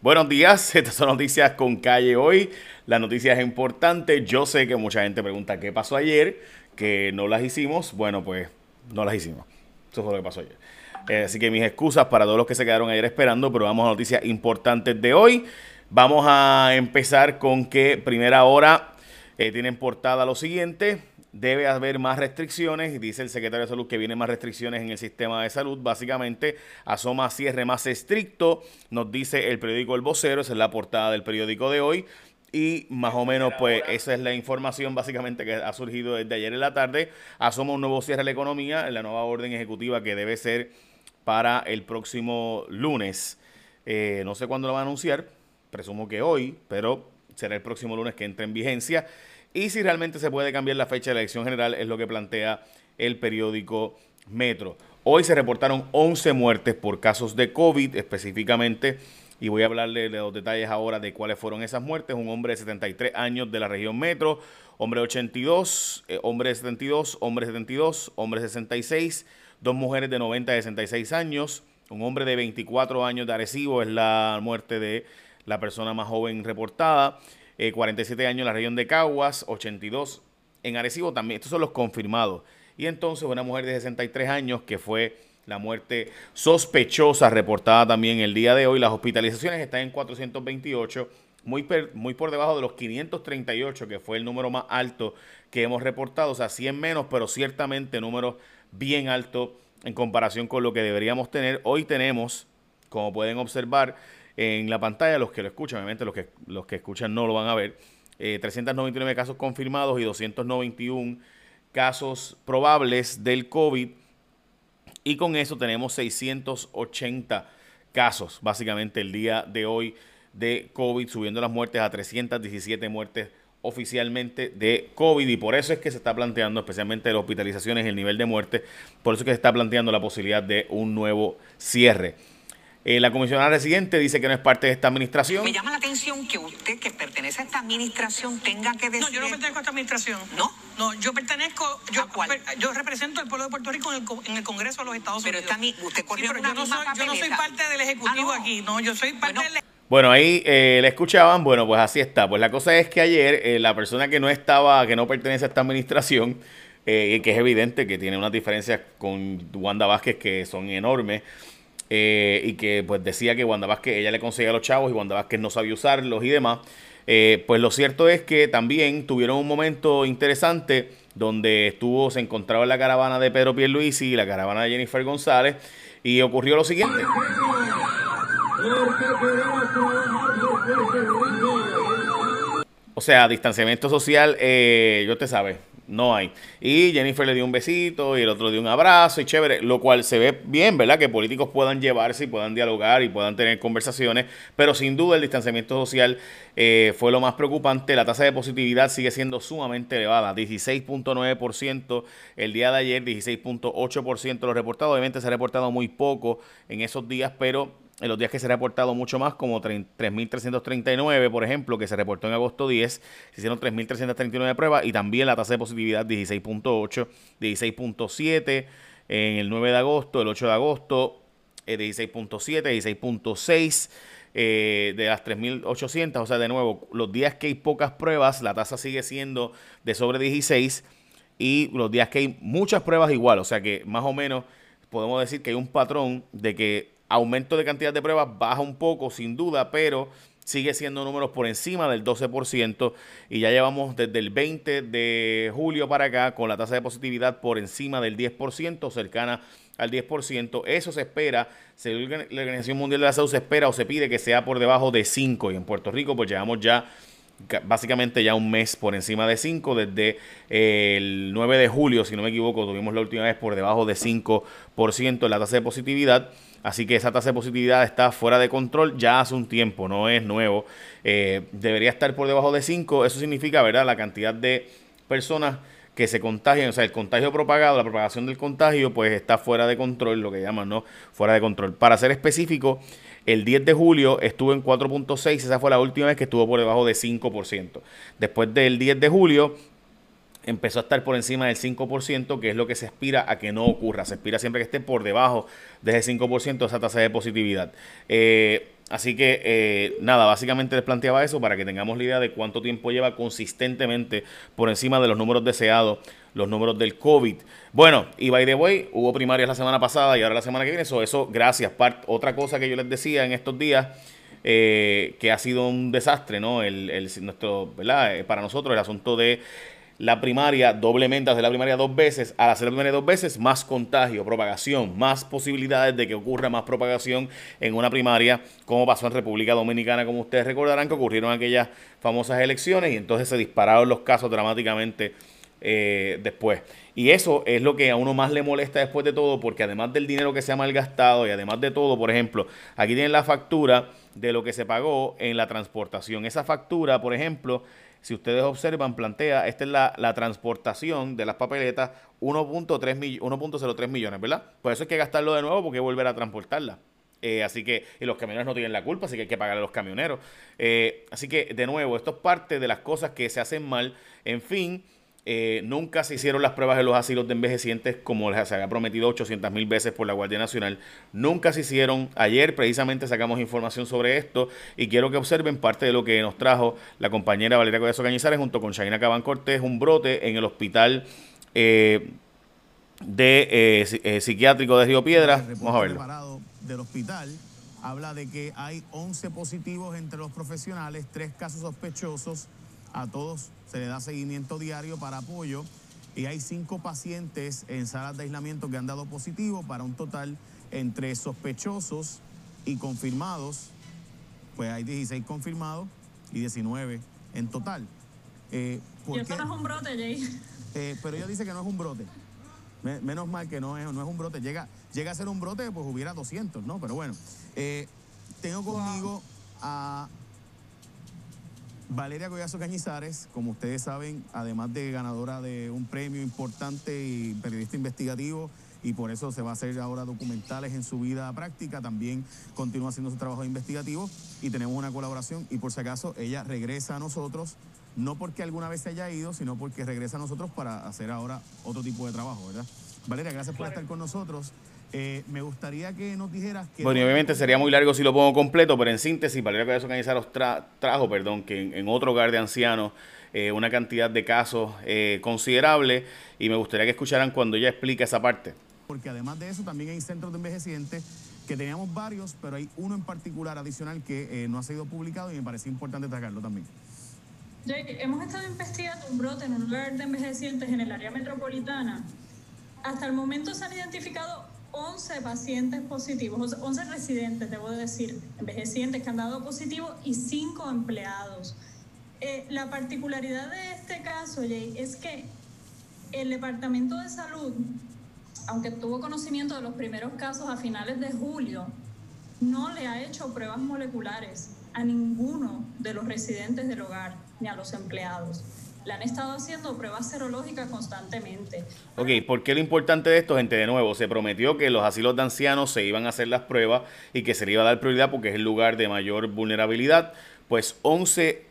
buenos días, estas son noticias con calle hoy. La noticia es importante. Yo sé que mucha gente pregunta qué pasó ayer, que no las hicimos. Bueno, pues no las hicimos. Eso fue lo que pasó ayer. Eh, así que mis excusas para todos los que se quedaron ayer esperando, pero vamos a noticias importantes de hoy. Vamos a empezar con que primera hora eh, tienen portada lo siguiente debe haber más restricciones, dice el secretario de Salud que vienen más restricciones en el sistema de salud, básicamente asoma cierre más estricto, nos dice el periódico El Vocero, esa es la portada del periódico de hoy, y más o menos pues esa es la información básicamente que ha surgido desde ayer en la tarde, asoma un nuevo cierre de la economía, en la nueva orden ejecutiva que debe ser para el próximo lunes, eh, no sé cuándo lo va a anunciar, presumo que hoy, pero será el próximo lunes que entre en vigencia y si realmente se puede cambiar la fecha de la elección general, es lo que plantea el periódico Metro. Hoy se reportaron 11 muertes por casos de COVID específicamente. Y voy a hablarle de los detalles ahora de cuáles fueron esas muertes. Un hombre de 73 años de la región metro, hombre de 82, eh, hombre de 72, hombre de 72, hombre de 66, dos mujeres de 90 y 66 años, un hombre de 24 años de Arecibo es la muerte de la persona más joven reportada. 47 eh, años en la región de Caguas, 82 en Arecibo también. Estos son los confirmados. Y entonces una mujer de 63 años que fue la muerte sospechosa reportada también el día de hoy. Las hospitalizaciones están en 428, muy, muy por debajo de los 538, que fue el número más alto que hemos reportado. O sea, 100 menos, pero ciertamente números bien altos en comparación con lo que deberíamos tener. Hoy tenemos, como pueden observar, en la pantalla, los que lo escuchan, obviamente los que, los que escuchan no lo van a ver, 399 eh, casos confirmados y 291 casos probables del COVID. Y con eso tenemos 680 casos, básicamente el día de hoy de COVID, subiendo las muertes a 317 muertes oficialmente de COVID y por eso es que se está planteando, especialmente las hospitalizaciones, el nivel de muerte, por eso es que se está planteando la posibilidad de un nuevo cierre. Eh, la comisionada residente dice que no es parte de esta administración. Me llama la atención que usted, que pertenece a esta administración, tenga que decir. No, yo no pertenezco a esta administración. ¿No? No, yo pertenezco. Yo, yo represento al pueblo de Puerto Rico en el, Congreso de los Estados Unidos. Pero está usted corrió sí, pero yo, no soy, yo no soy parte del Ejecutivo ah, aquí. No, yo soy parte del. Bueno, ahí eh, le escuchaban, bueno, pues así está. Pues la cosa es que ayer eh, la persona que no estaba, que no pertenece a esta administración, eh, que es evidente que tiene unas diferencias con Wanda Vázquez que son enormes, eh, y que pues decía que Wanda Vázquez, ella le conseguía a los chavos y Wanda Vázquez no sabía usarlos y demás. Eh, pues lo cierto es que también tuvieron un momento interesante donde estuvo, se encontraba en la caravana de Pedro Pierluisi y la caravana de Jennifer González y ocurrió lo siguiente. O sea, distanciamiento social, eh, yo te sabe, no hay. Y Jennifer le dio un besito y el otro dio un abrazo y chévere, lo cual se ve bien, ¿verdad? Que políticos puedan llevarse y puedan dialogar y puedan tener conversaciones, pero sin duda el distanciamiento social eh, fue lo más preocupante. La tasa de positividad sigue siendo sumamente elevada, 16.9% el día de ayer, 16.8% los reportados. Obviamente se ha reportado muy poco en esos días, pero en los días que se ha reportado mucho más, como 3.339, por ejemplo, que se reportó en agosto 10, se hicieron 3.339 pruebas y también la tasa de positividad 16.8, 16.7 en el 9 de agosto, el 8 de agosto, 16.7, eh, 16.6. Eh, de las 3.800, o sea, de nuevo, los días que hay pocas pruebas, la tasa sigue siendo de sobre 16 y los días que hay muchas pruebas igual, o sea que más o menos podemos decir que hay un patrón de que Aumento de cantidad de pruebas baja un poco, sin duda, pero sigue siendo números por encima del 12% y ya llevamos desde el 20 de julio para acá con la tasa de positividad por encima del 10%, cercana al 10%. Eso se espera, según la Organización Mundial de la Salud, se espera o se pide que sea por debajo de 5 y en Puerto Rico pues llevamos ya básicamente ya un mes por encima de 5. Desde el 9 de julio, si no me equivoco, tuvimos la última vez por debajo de 5% la tasa de positividad. Así que esa tasa de positividad está fuera de control ya hace un tiempo, no es nuevo. Eh, debería estar por debajo de 5. Eso significa, ¿verdad?, la cantidad de personas que se contagian, o sea, el contagio propagado, la propagación del contagio, pues está fuera de control, lo que llaman, ¿no? Fuera de control. Para ser específico, el 10 de julio estuvo en 4.6, esa fue la última vez que estuvo por debajo de 5%. Después del 10 de julio empezó a estar por encima del 5%, que es lo que se aspira a que no ocurra. Se aspira siempre que esté por debajo de ese 5% esa tasa de positividad. Eh, Así que eh, nada, básicamente les planteaba eso para que tengamos la idea de cuánto tiempo lleva consistentemente por encima de los números deseados, los números del COVID. Bueno, y by the way, hubo primarias la semana pasada y ahora la semana que viene, eso, eso gracias. otra cosa que yo les decía en estos días, eh, que ha sido un desastre, ¿no? El, el, nuestro, ¿verdad? Eh, para nosotros el asunto de la primaria doblemente, hacer la primaria dos veces, al hacer la primaria dos veces, más contagio, propagación, más posibilidades de que ocurra más propagación en una primaria, como pasó en República Dominicana, como ustedes recordarán que ocurrieron aquellas famosas elecciones y entonces se dispararon los casos dramáticamente eh, después. Y eso es lo que a uno más le molesta después de todo, porque además del dinero que se ha malgastado y además de todo, por ejemplo, aquí tienen la factura de lo que se pagó en la transportación. Esa factura, por ejemplo, si ustedes observan, plantea, esta es la, transportación de las papeletas, 1.03 millones, ¿verdad? Por eso hay que gastarlo de nuevo porque hay que volver a transportarla. Eh, así que, y los camioneros no tienen la culpa, así que hay que pagarle a los camioneros. Eh, así que, de nuevo, esto es parte de las cosas que se hacen mal. En fin, eh, nunca se hicieron las pruebas de los asilos de envejecientes como se había prometido 800 mil veces por la Guardia Nacional. Nunca se hicieron. Ayer precisamente sacamos información sobre esto y quiero que observen parte de lo que nos trajo la compañera Valeria Collazo Cañizares junto con Shaina Cabán Cortés, un brote en el hospital eh, de eh, psiquiátrico de Río Piedras. Vamos a verlo. Del hospital habla de que hay 11 positivos entre los profesionales, tres casos sospechosos a todos se le da seguimiento diario para apoyo y hay cinco pacientes en salas de aislamiento que han dado positivo para un total entre sospechosos y confirmados, pues hay 16 confirmados y 19 en total. Eh, y eso no es un brote, Jay. Eh, pero ella dice que no es un brote. menos mal que no es, no es un brote. Llega, llega a ser un brote, pues hubiera 200, ¿no? Pero bueno, eh, tengo conmigo a Valeria Collazo Cañizares, como ustedes saben, además de ganadora de un premio importante y periodista investigativo, y por eso se va a hacer ahora documentales en su vida práctica, también continúa haciendo su trabajo investigativo y tenemos una colaboración y por si acaso ella regresa a nosotros, no porque alguna vez se haya ido, sino porque regresa a nosotros para hacer ahora otro tipo de trabajo, ¿verdad? Valeria, gracias por estar con nosotros. Eh, me gustaría que nos dijeras que... Bueno, y obviamente sería muy largo si lo pongo completo, pero en síntesis, Valeria Cabezón Cañizaros trajo, perdón, que en, otro hogar de ancianos eh, una cantidad de casos eh, considerable y me gustaría que escucharan cuando ella explica esa parte. Porque además de eso también hay centros de envejecientes que teníamos varios, pero hay uno en particular adicional que no ha sido publicado y me parece importante destacarlo también. hemos estado investigando un brote en un lugar de envejecientes en el área metropolitana. Hasta el momento se han identificado 11 pacientes positivos, 11 residentes, debo decir, envejecientes que han dado positivo y 5 empleados. Eh, la particularidad de este caso, Jay, es que el Departamento de Salud, aunque tuvo conocimiento de los primeros casos a finales de julio, no le ha hecho pruebas moleculares a ninguno de los residentes del hogar ni a los empleados le han estado haciendo pruebas serológicas constantemente. Ok, ¿por qué lo importante de esto, gente? De nuevo, se prometió que los asilos de ancianos se iban a hacer las pruebas y que se le iba a dar prioridad porque es el lugar de mayor vulnerabilidad. Pues 11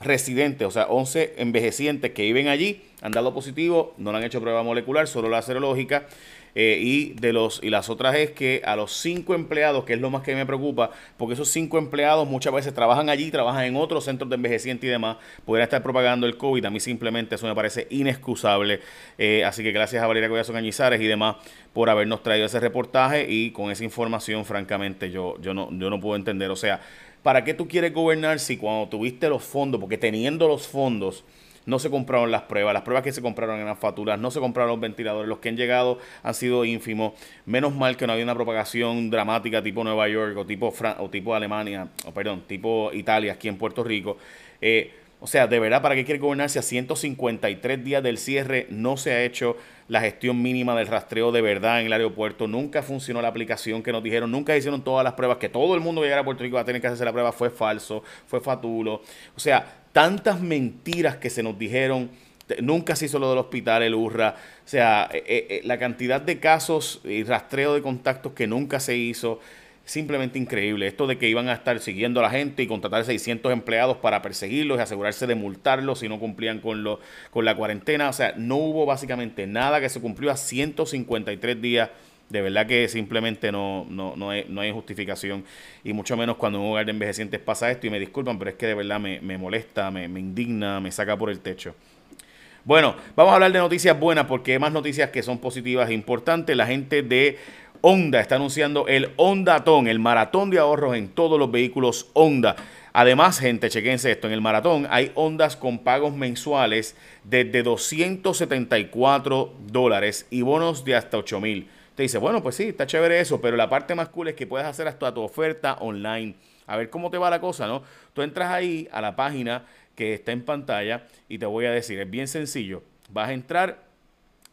residentes, o sea, 11 envejecientes que viven allí han dado positivo, no le han hecho prueba molecular, solo la serológica. Eh, y de los y las otras es que a los cinco empleados, que es lo más que me preocupa, porque esos cinco empleados muchas veces trabajan allí, trabajan en otros centros de envejeciente y demás, pudieran estar propagando el COVID. A mí simplemente eso me parece inexcusable. Eh, así que gracias a Valeria Collazo Cañizares y demás por habernos traído ese reportaje y con esa información, francamente, yo, yo, no, yo no puedo entender. O sea, ¿para qué tú quieres gobernar si cuando tuviste los fondos, porque teniendo los fondos, no se compraron las pruebas, las pruebas que se compraron las facturas, no se compraron los ventiladores, los que han llegado han sido ínfimos. Menos mal que no había una propagación dramática tipo Nueva York o tipo, o tipo Alemania, o perdón, tipo Italia aquí en Puerto Rico. Eh, o sea, de verdad, ¿para qué quiere gobernarse a 153 días del cierre? No se ha hecho la gestión mínima del rastreo de verdad en el aeropuerto. Nunca funcionó la aplicación que nos dijeron. Nunca hicieron todas las pruebas. Que todo el mundo llegara a Puerto Rico va a tener que hacerse la prueba. Fue falso, fue fatulo. O sea, tantas mentiras que se nos dijeron. Nunca se hizo lo del hospital, el URRA. O sea, eh, eh, eh, la cantidad de casos y rastreo de contactos que nunca se hizo. Simplemente increíble. Esto de que iban a estar siguiendo a la gente y contratar 600 empleados para perseguirlos y asegurarse de multarlos si no cumplían con, lo, con la cuarentena. O sea, no hubo básicamente nada que se cumplió a 153 días De verdad que simplemente no, no, no, hay, no hay justificación. Y mucho menos cuando en un hogar de envejecientes pasa esto. Y me disculpan, pero es que de verdad me, molesta, me, me indigna, me saca por el techo. Bueno, vamos a hablar de noticias buenas porque hay más noticias que son positivas e importantes. La gente de Honda está anunciando el Hondatón, el maratón de ahorros en todos los vehículos Honda. Además, gente, chequense esto, en el maratón hay Hondas con pagos mensuales desde 274 dólares y bonos de hasta 8 mil. Te dice, bueno, pues sí, está chévere eso, pero la parte más cool es que puedes hacer hasta tu oferta online. A ver cómo te va la cosa, ¿no? Tú entras ahí a la página que está en pantalla y te voy a decir, es bien sencillo. Vas a entrar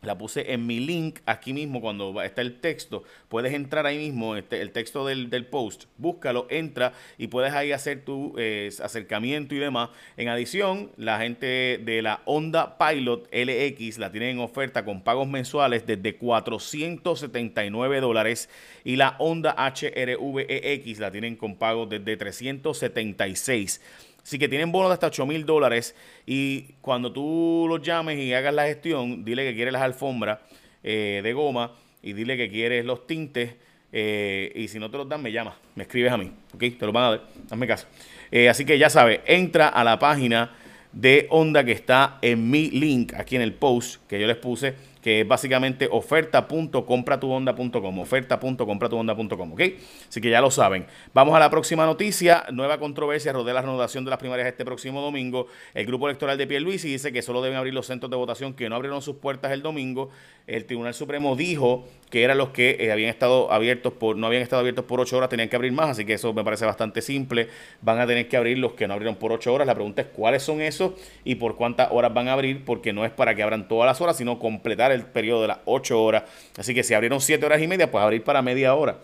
la puse en mi link aquí mismo cuando está el texto. Puedes entrar ahí mismo, este, el texto del, post, búscalo, entra y puedes ahí hacer tu eh, acercamiento y demás. En adición, la gente de la Honda Pilot LX la tienen en oferta con pagos mensuales desde 479 dólares y la Honda HRV-EX la tienen con pagos desde 376 Así que tienen bonos de hasta 8 mil dólares. Y cuando tú los llames y hagas la gestión, dile que quieres las alfombras eh, de goma y dile que quieres los tintes. Eh, y si no te los dan, me llamas, me escribes a mí. ¿Ok? Te los van a dar. Hazme caso. Eh, así que ya sabes, entra a la página de Onda que está en mi link aquí en el post que yo les puse que es básicamente oferta.compratuhonda.com, oferta.compratuhonda.com, ¿ok? Así que ya lo saben. Vamos a la próxima noticia, nueva controversia rodea la renovación de las primarias este próximo domingo. El grupo electoral de Pierluisi dice que solo deben abrir los centros de votación que no abrieron sus puertas el domingo. El Tribunal Supremo dijo que eran los que eh, habían estado abiertos por, no habían estado abiertos por ocho horas, tenían que abrir más, así que eso me parece bastante simple. Van a tener que abrir los que no abrieron por ocho horas. La pregunta es cuáles son esos y por cuántas horas van a abrir, porque no es para que abran todas las horas, sino completar el periodo de las 8 horas. Así que si abrieron 7 horas y media, pues abrir para media hora.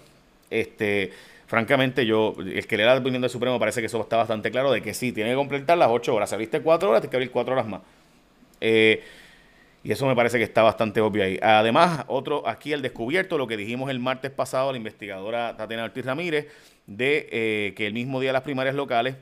Este, francamente, yo, el que le da la opinión del Supremo parece que eso está bastante claro de que sí, tiene que completar las 8 horas. Si abriste 4 horas, tienes que abrir 4 horas más. Eh, y eso me parece que está bastante obvio ahí. Además, otro aquí el descubierto, lo que dijimos el martes pasado, la investigadora Tatiana Ortiz Ramírez, de eh, que el mismo día de las primarias locales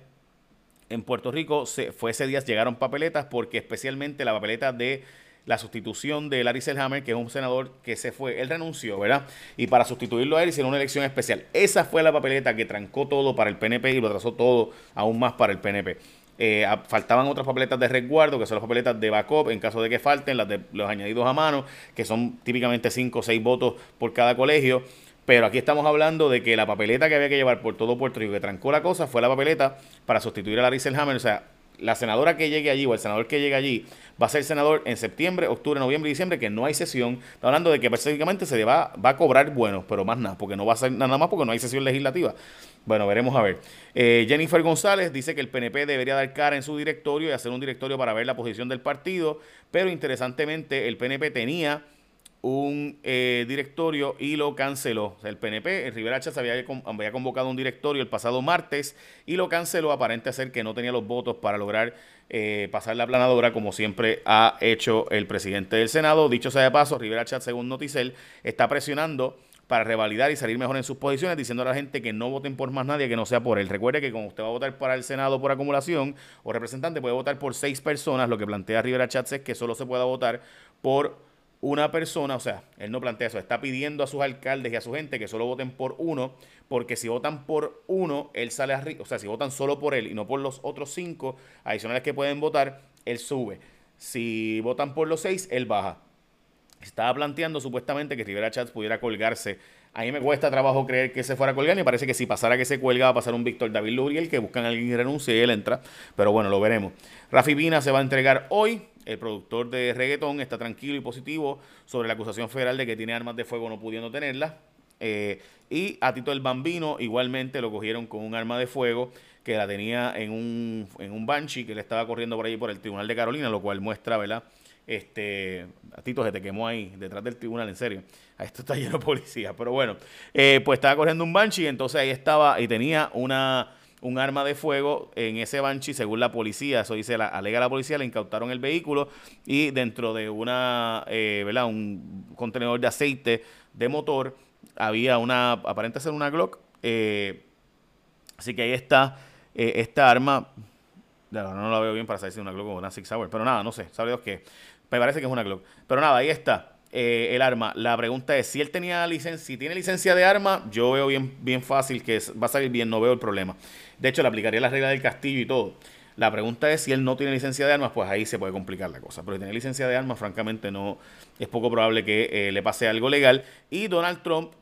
en Puerto Rico se, fue ese día, llegaron papeletas, porque especialmente la papeleta de la sustitución de Larry Selhammer, que es un senador que se fue, él renunció, ¿verdad? Y para sustituirlo a él hicieron una elección especial. Esa fue la papeleta que trancó todo para el PNP y lo atrasó todo aún más para el PNP. Eh, faltaban otras papeletas de resguardo, que son las papeletas de backup en caso de que falten, las de los añadidos a mano, que son típicamente 5 o 6 votos por cada colegio. Pero aquí estamos hablando de que la papeleta que había que llevar por todo Puerto Rico que trancó la cosa fue la papeleta para sustituir a Larry Selhammer. O sea, la senadora que llegue allí o el senador que llegue allí va a ser senador en septiembre, octubre, noviembre y diciembre, que no hay sesión. Está hablando de que básicamente se va, va a cobrar buenos, pero más nada, porque no va a ser nada más porque no hay sesión legislativa. Bueno, veremos a ver. Eh, Jennifer González dice que el PNP debería dar cara en su directorio y hacer un directorio para ver la posición del partido, pero interesantemente el PNP tenía un eh, directorio y lo canceló. el PNP, el Rivera Chávez había, había, convocado un directorio el pasado martes y lo canceló, aparente ser que no tenía los votos para lograr eh, pasar la planadora, como siempre ha hecho el presidente del Senado. Dicho sea de paso, Rivera Chat, según Noticel, está presionando para revalidar y salir mejor en sus posiciones, diciendo a la gente que no voten por más nadie que no sea por él. Recuerde que como usted va a votar para el Senado por acumulación o representante, puede votar por seis personas. Lo que plantea Rivera Chatz es que solo se pueda votar por una persona, o sea, él no plantea eso, está pidiendo a sus alcaldes y a su gente que solo voten por uno, porque si votan por uno, él sale arriba, o sea, si votan solo por él y no por los otros cinco adicionales que pueden votar, él sube. Si votan por los seis, él baja. Estaba planteando supuestamente que Rivera Chats pudiera colgarse. A mí me cuesta trabajo creer que se fuera a colgar y parece que si pasara que se cuelga va a pasar un Víctor David Luriel que buscan a alguien que renuncie y él entra. Pero bueno, lo veremos. Rafi Pina se va a entregar hoy el productor de reggaetón está tranquilo y positivo sobre la acusación federal de que tiene armas de fuego no pudiendo tenerlas. Eh, y a Tito el Bambino igualmente lo cogieron con un arma de fuego que la tenía en un, en un Banshee que le estaba corriendo por ahí por el Tribunal de Carolina, lo cual muestra, ¿verdad? Este, a Tito se te quemó ahí, detrás del tribunal, en serio. A esto está lleno de policía. Pero bueno, eh, pues estaba corriendo un Banshee, entonces ahí estaba y tenía una un arma de fuego en ese Banshee, según la policía, eso dice, la, alega la policía, le incautaron el vehículo y dentro de una, eh, ¿verdad? Un contenedor de aceite de motor había una, aparente ser una Glock, eh, así que ahí está eh, esta arma, no, la veo bien para saber si es una Glock o una Six Hour, pero nada, no sé, sabe Dios que, me parece que es una Glock, pero nada, ahí está. eh, el arma. La pregunta es, si él tenía licencia, si tiene licencia de arma, yo veo bien, bien fácil que va a salir bien, no veo el problema. De hecho, le aplicaría la regla del castillo y todo. La pregunta es si él no tiene licencia de armas, pues ahí se puede complicar la cosa. Pero si tiene licencia de armas, francamente, no es poco probable que eh, le pase algo legal. Y Donald Trump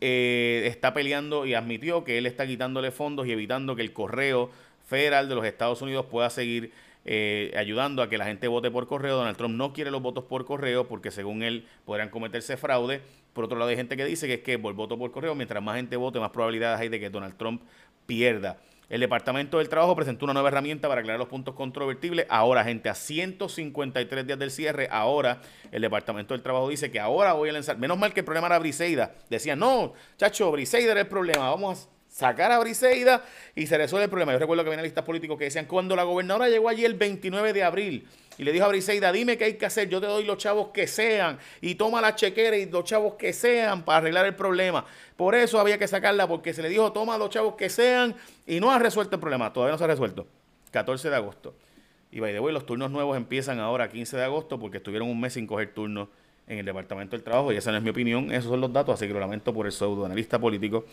eh, está peleando y admitió que él está quitándole fondos y evitando que el correo federal de los Estados Unidos pueda seguir eh, ayudando a que la gente vote por correo. Donald Trump no quiere los votos por correo porque según él podrían cometerse fraude. Por otro lado hay gente que dice que es que por voto por correo, mientras más gente vote, más probabilidades hay de que Donald Trump pierda. El Departamento del Trabajo presentó una nueva herramienta para aclarar los puntos controvertibles. Ahora, gente, a 153 días del cierre, ahora el Departamento del Trabajo dice que ahora voy a lanzar. Menos mal que el problema era Briseida. Decía, no, chacho, Briseida era el problema. Vamos a sacar a Briseida y se resuelve el problema. Yo recuerdo que había listas políticos que decían, cuando la gobernadora llegó allí el 29 de abril y le dijo a Briseida, dime qué hay que hacer, yo te doy los chavos que sean y toma la chequera y los chavos que sean para arreglar el problema. Por eso había que sacarla porque se le dijo, toma los chavos que sean y no ha resuelto el problema. Todavía no se ha resuelto. 14 de agosto. Y by the way, los turnos nuevos empiezan ahora 15 de agosto porque estuvieron un mes sin coger turnos en el Departamento del Trabajo y esa no es mi opinión, esos son los datos, así que lo lamento por el pseudoanalista político,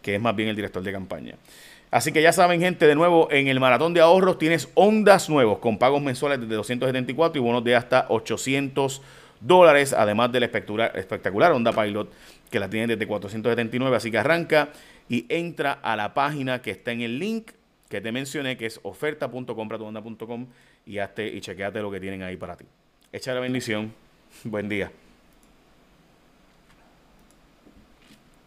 que es más bien el director de campaña. Así que ya saben, gente, de nuevo, en el maratón de ahorros tienes ondas nuevos con pagos mensuales de 274 y bonos de hasta 800 dólares, además del espectacular, espectacular Honda Pilot que la tienen desde 479, así que arranca y entra a la página que está en el link que te mencioné, que es oferta.compratuhonda.com y hazte y chequeate lo que tienen ahí para ti. Echa la bendición. Buen día.